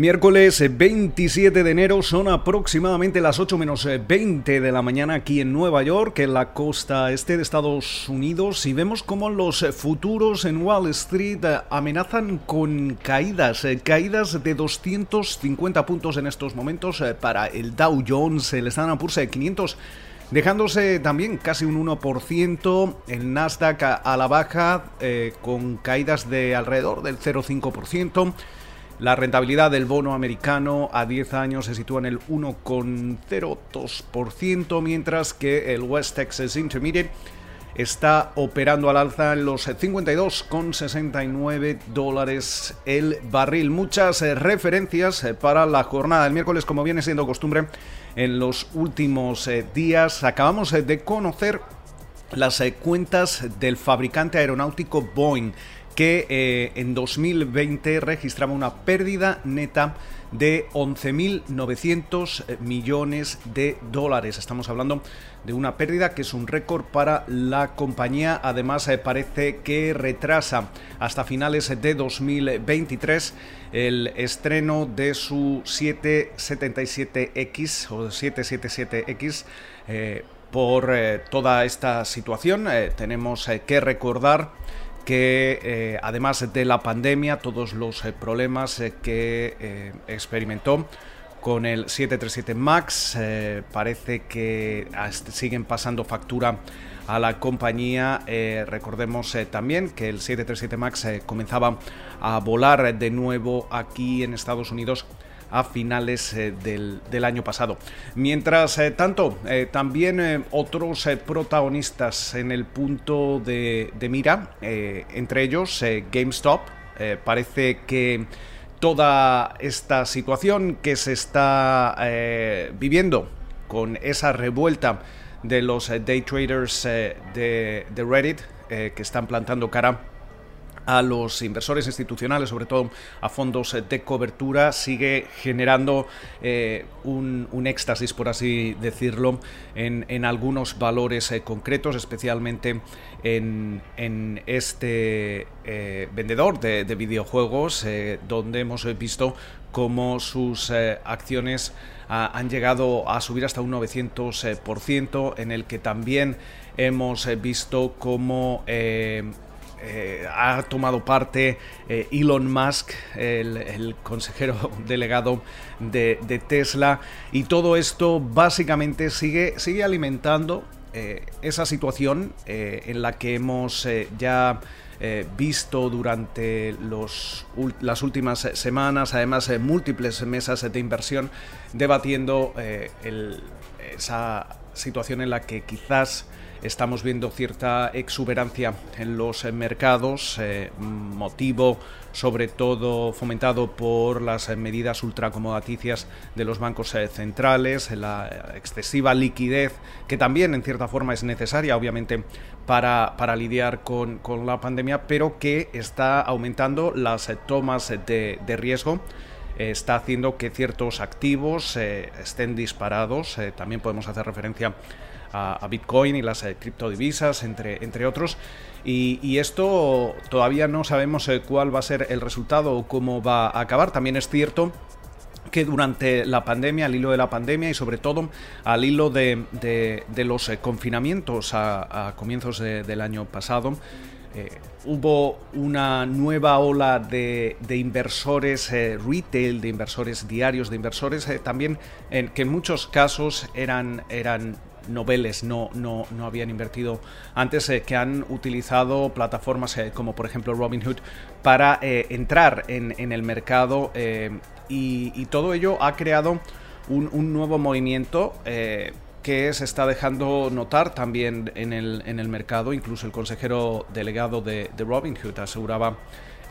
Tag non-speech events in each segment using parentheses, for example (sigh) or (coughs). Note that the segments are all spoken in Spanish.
Miércoles 27 de enero son aproximadamente las 8 menos 20 de la mañana aquí en Nueva York, en la costa este de Estados Unidos, y vemos cómo los futuros en Wall Street amenazan con caídas, caídas de 250 puntos en estos momentos para el Dow Jones, el Standard Poor's 500 dejándose también casi un 1%, el Nasdaq a, la baja eh, con caídas de alrededor del 0,5%. La rentabilidad del bono americano a 10 años se sitúa en el 1,02%, mientras que el West Texas Intermediate está operando al alza en los 52,69 dólares el barril. Muchas eh, referencias eh, para la jornada del miércoles, como viene siendo costumbre en los últimos eh, días. Acabamos de conocer las cuentas del fabricante aeronáutico Boeing que eh, en 2020 registraba una pérdida neta de 11.900 eh, millones de dólares. Estamos hablando de una pérdida que es un récord para la compañía. Además, eh, parece que retrasa hasta finales de 2023 el estreno de su 777X o 777X. por toda esta situación tenemos que recordar que eh, además de la pandemia, todos los eh, problemas eh, que experimentó con el 737 MAX, parece que siguen pasando factura a la compañía. recordemos también que el 737 MAX comenzaba a volar de nuevo aquí en Estados Unidos a finales eh, del, año pasado. Mientras eh, tanto, eh, también otros protagonistas en el punto de, mira, entre ellos GameStop, parece que toda esta situación que se está viviendo con esa revuelta de los day traders de, de, Reddit que están plantando cara a los inversores institucionales, sobre todo a fondos de cobertura, sigue generando eh, un, éxtasis, por así decirlo, en, algunos valores eh, concretos, especialmente en, este eh, vendedor de, videojuegos, donde hemos visto cómo sus acciones han llegado a subir hasta un 900%, en el que también hemos visto cómo eh, ha tomado parte eh, Elon Musk, el, consejero (laughs) delegado de, Tesla, y todo esto básicamente sigue, sigue alimentando eh, esa situación en la que hemos ya visto durante las últimas semanas, además múltiples mesas de inversión, debatiendo esa situación en la que quizás estamos viendo cierta exuberancia en los mercados, eh, motivo sobre todo fomentado por las medidas ultracomodaticias de los bancos eh, centrales, la excesiva liquidez que también en cierta forma es necesaria obviamente para, para lidiar con, con, la pandemia, pero que está aumentando las tomas de, de riesgo está haciendo que ciertos activos eh, estén disparados. también podemos hacer referencia a, Bitcoin y las eh, criptodivisas, entre, entre otros. Y, esto todavía no sabemos eh, cuál va a ser el resultado o cómo va a acabar. También es cierto que durante la pandemia, al hilo de la pandemia y sobre todo al hilo de, los eh, confinamientos a, comienzos del año pasado, hubo una nueva ola de, inversores retail, de inversores diarios, de inversores también en, que en muchos casos eran, eran noveles no, no, no habían invertido antes, eh, que han utilizado plataformas eh, como por ejemplo Robinhood para eh, entrar en, el mercado y, todo ello ha creado un, nuevo movimiento que se está dejando notar también en el, en el mercado. Incluso el consejero delegado de, de Robinhood aseguraba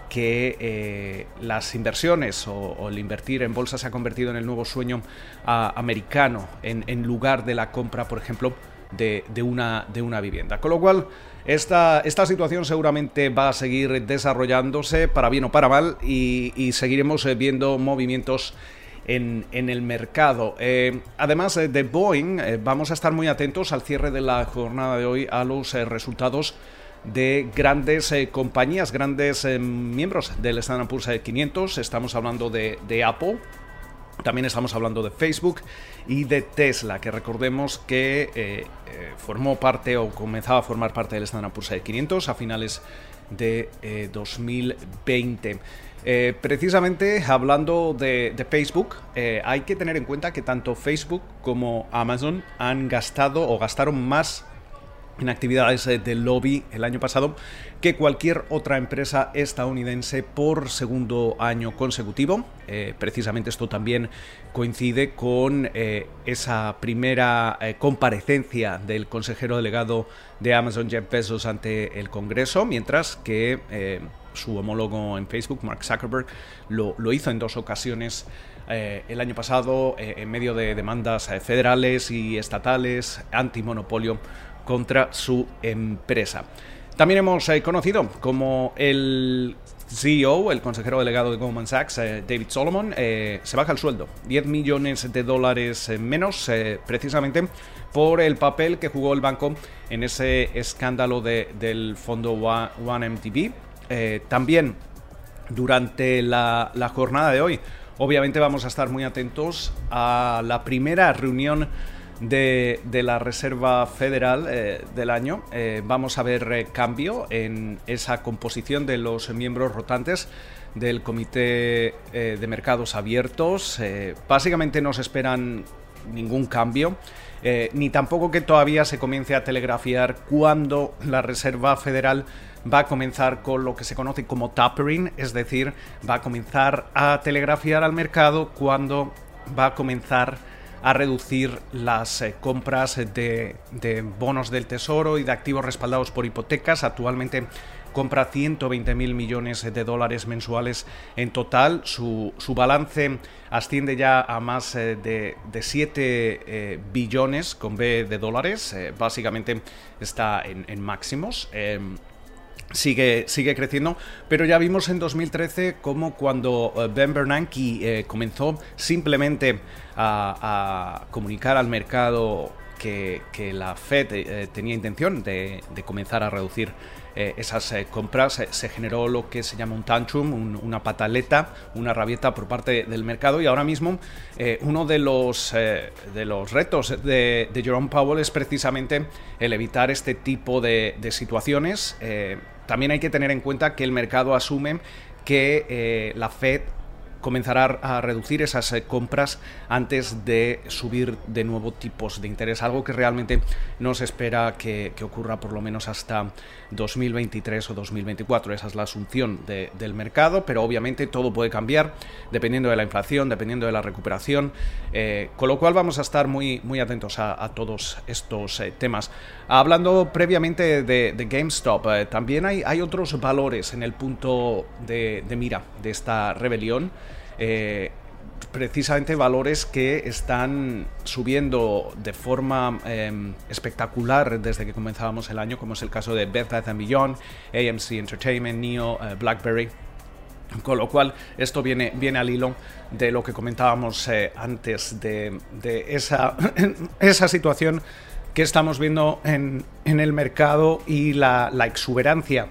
que eh, las inversiones o, el invertir en bolsa se ha convertido en el nuevo sueño americano en, lugar de la compra, por ejemplo, de, una, de una vivienda. Con lo cual, esta, esta, situación seguramente va a seguir desarrollándose para bien o para mal y, seguiremos eh, viendo movimientos en, el mercado. Eh, además de Boeing, vamos a estar muy atentos al cierre de la jornada de hoy a los resultados de grandes compañías, grandes miembros del Standard Poor's 500. Estamos hablando de, Apple, también estamos hablando de Facebook y de Tesla, que recordemos que eh, eh, formó parte o comenzaba a formar parte del Standard Poor's 500 a finales de 2020. Eh, precisamente hablando de, de Facebook, hay que tener en cuenta que tanto Facebook como Amazon han gastado o gastaron más en actividades de lobby el año pasado que cualquier otra empresa estadounidense por segundo año consecutivo. Eh, precisamente esto también coincide con eh, esa primera eh, comparecencia del consejero delegado de Amazon Jeff Bezos ante el Congreso, mientras que su homólogo en Facebook, Mark Zuckerberg, lo, lo hizo en dos ocasiones el año pasado en medio de demandas federales y estatales antimonopolio contra su empresa. También hemos eh, conocido como el CEO, el consejero delegado de Goldman Sachs, eh, David Solomon, eh, se baja el sueldo. 10 millones de dólares menos, precisamente por el papel que jugó el banco en ese escándalo del fondo OneMDB. también durante la jornada de hoy, obviamente vamos a estar muy atentos a la primera reunión de, la Reserva Federal eh, del año. Eh, vamos a ver eh, cambio en esa composición de los miembros rotantes del Comité de Mercados Abiertos. básicamente no se esperan ningún cambio. ni tampoco que todavía se comience a telegrafiar cuándo la Reserva Federal va a comenzar con lo que se conoce como tapering, es decir, va a comenzar a telegrafiar al mercado cuándo va a comenzar a reducir las eh, compras de, bonos del Tesoro y de activos respaldados por hipotecas. Actualmente compra 120 mil millones de dólares mensuales en total. Su, balance asciende ya a más eh, de, de 7 eh, billones con B de dólares. básicamente está en, máximos. Em, sigue, sigue creciendo, pero ya vimos en 2013 como cuando Ben Bernanke comenzó simplemente a, comunicar al mercado que, la Fed eh, tenía intención de, comenzar a reducir eh, esas eh, compras, se generó lo que se llama un tantrum, una pataleta, una rabieta por parte del mercado y ahora mismo uno de los, de los retos de, Jerome Powell es precisamente el evitar este tipo de situaciones. también hay que tener en cuenta que el mercado asume que la Fed comenzará a reducir esas eh, compras antes de subir de nuevo tipos de interés, algo que realmente no se espera que, ocurra por lo menos hasta 2023 o 2024. Esa es la asunción del mercado, pero obviamente todo puede cambiar dependiendo de la inflación, dependiendo de la recuperación, eh, con lo cual vamos a estar muy, muy atentos a, todos estos eh, temas. Hablando previamente de, GameStop, también hay, hay, otros valores en el punto de mira de esta rebelión. Eh, precisamente valores que están subiendo de forma em, espectacular desde que comenzábamos el año, como es el caso de Beth Bath Beyond, AMC Entertainment, NEO, eh, BlackBerry. Con lo cual, esto viene, viene al hilo de lo que comentábamos eh, antes de, esa, (coughs) esa situación que estamos viendo en, el mercado y la, la exuberancia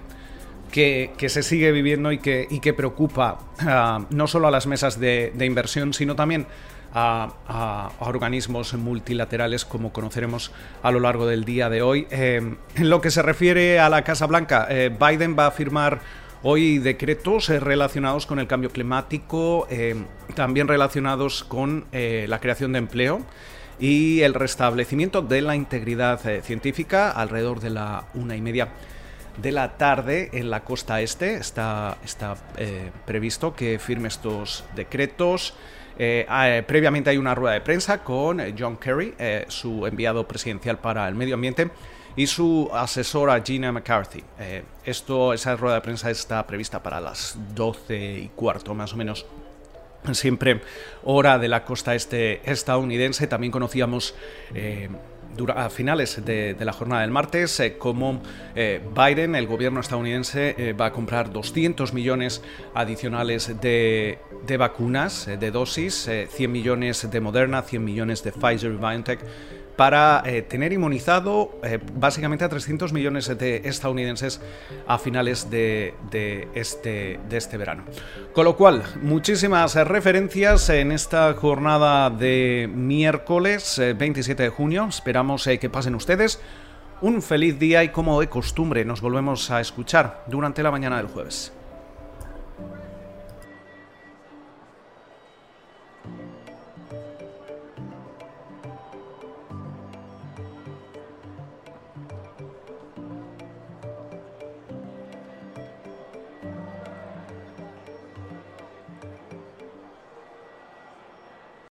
que, se sigue viviendo y que, y que preocupa ah, no solo a las mesas de, inversión, sino también a, organismos multilaterales como conoceremos a lo largo del día de hoy. Eh, en lo que se refiere a la Casa Blanca, eh, Biden va a firmar hoy decretos eh, relacionados con el cambio climático, también relacionados con la creación de empleo y el restablecimiento de la integridad científica alrededor de la una y media de la tarde en la costa este. Está, está eh, previsto que firme estos decretos. Eh, previamente hay una rueda de prensa con eh, John Kerry, su enviado presidencial para el medio ambiente, y su asesora Gina McCarthy. esto, esa rueda de prensa está prevista para las 12 y cuarto, más o menos. Siempre hora de la costa este estadounidense. También conocíamos a finales de, la jornada del martes eh, como eh, Biden, el gobierno estadounidense, eh, va a comprar 200 millones adicionales de, vacunas, de dosis, 100 millones de Moderna, 100 millones de Pfizer y BioNTech para eh, tener inmunizado eh, básicamente a 300 millones de estadounidenses a finales este, de este verano. Con lo cual, muchísimas referencias en esta jornada de miércoles 27 de junio. Esperamos que pasen ustedes un feliz día y como de costumbre nos volvemos a escuchar durante la mañana del jueves.